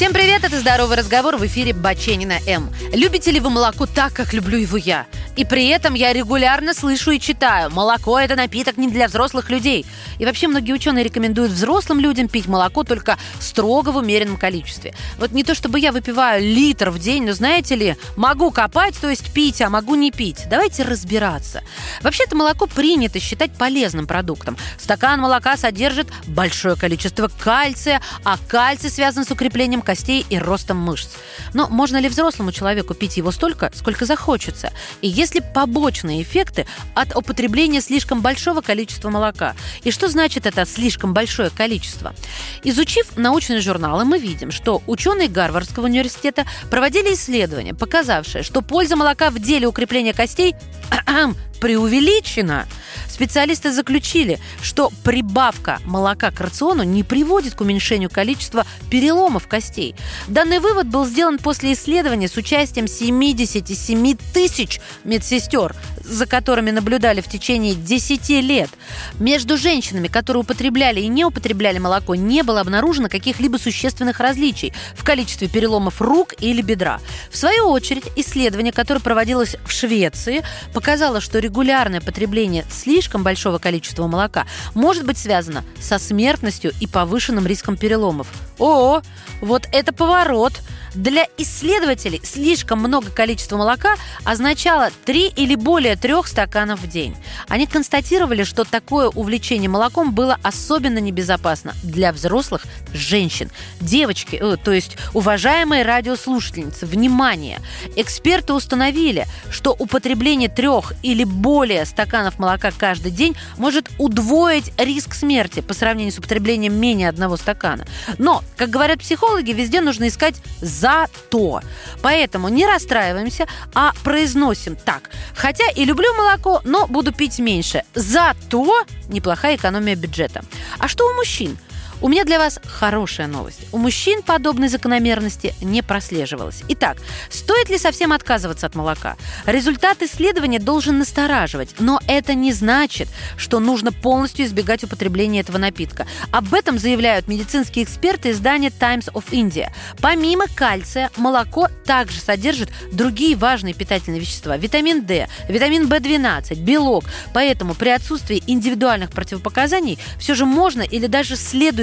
Всем привет, это «Здоровый разговор» в эфире Баченина М. Любите ли вы молоко так, как люблю его я? И при этом я регулярно слышу и читаю, молоко – это напиток не для взрослых людей. И вообще многие ученые рекомендуют взрослым людям пить молоко только строго в умеренном количестве. Вот не то чтобы я выпиваю литр в день, но знаете ли, могу копать, то есть пить, а могу не пить. Давайте разбираться. Вообще-то молоко принято считать полезным продуктом. Стакан молока содержит большое количество кальция, а кальций связан с укреплением костей и ростом мышц. Но можно ли взрослому человеку пить его столько, сколько захочется? И есть ли побочные эффекты от употребления слишком большого количества молока? И что значит это слишком большое количество? Изучив научные журналы, мы видим, что ученые Гарвардского университета проводили исследование, показавшее, что польза молока в деле укрепления костей преувеличена. Специалисты заключили, что прибавка молока к рациону не приводит к уменьшению количества переломов костей. Данный вывод был сделан после исследования с участием 77 тысяч медсестер, за которыми наблюдали в течение 10 лет. Между женщинами, которые употребляли и не употребляли молоко, не было обнаружено каких-либо существенных различий в количестве переломов рук или бедра. В свою очередь, исследование, которое проводилось в Швеции, показало, что регулярное потребление слишком большого количества молока может быть связано со смертностью и повышенным риском переломов. О, вот это поворот! Для исследователей слишком много количества молока означало 3 или более 3 стаканов в день. Они констатировали, что такое увлечение молоком было особенно небезопасно для взрослых женщин. Девочки, э, то есть уважаемые радиослушательницы, внимание! Эксперты установили, что употребление трех или более стаканов молока каждый день может удвоить риск смерти по сравнению с употреблением менее одного стакана. Но, как говорят психологи, везде нужно искать зато. Поэтому не расстраиваемся, а произносим так. Хотя и люблю молоко, но буду пить меньше. Зато неплохая экономия бюджета. А что у мужчин? У меня для вас хорошая новость. У мужчин подобной закономерности не прослеживалось. Итак, стоит ли совсем отказываться от молока? Результат исследования должен настораживать, но это не значит, что нужно полностью избегать употребления этого напитка. Об этом заявляют медицинские эксперты издания Times of India. Помимо кальция, молоко также содержит другие важные питательные вещества. Витамин D, витамин В12, белок. Поэтому при отсутствии индивидуальных противопоказаний все же можно или даже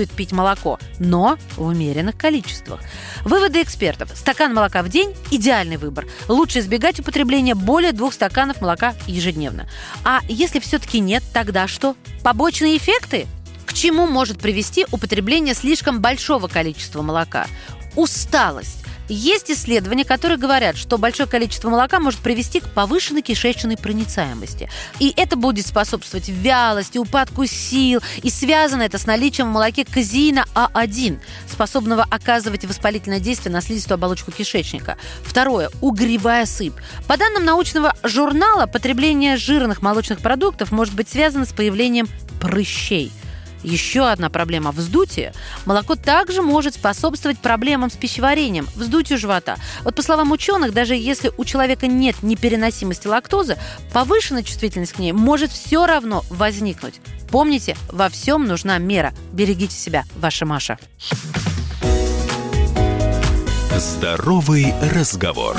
следует пить молоко, но в умеренных количествах. Выводы экспертов. Стакан молока в день – идеальный выбор. Лучше избегать употребления более двух стаканов молока ежедневно. А если все-таки нет, тогда что? Побочные эффекты? К чему может привести употребление слишком большого количества молока? Усталость. Есть исследования, которые говорят, что большое количество молока может привести к повышенной кишечной проницаемости. И это будет способствовать вялости, упадку сил. И связано это с наличием в молоке казеина А1, способного оказывать воспалительное действие на слизистую оболочку кишечника. Второе. Угревая сыпь. По данным научного журнала, потребление жирных молочных продуктов может быть связано с появлением прыщей – еще одна проблема – вздутие. Молоко также может способствовать проблемам с пищеварением, вздутию живота. Вот по словам ученых, даже если у человека нет непереносимости лактозы, повышенная чувствительность к ней может все равно возникнуть. Помните, во всем нужна мера. Берегите себя, ваша Маша. Здоровый разговор.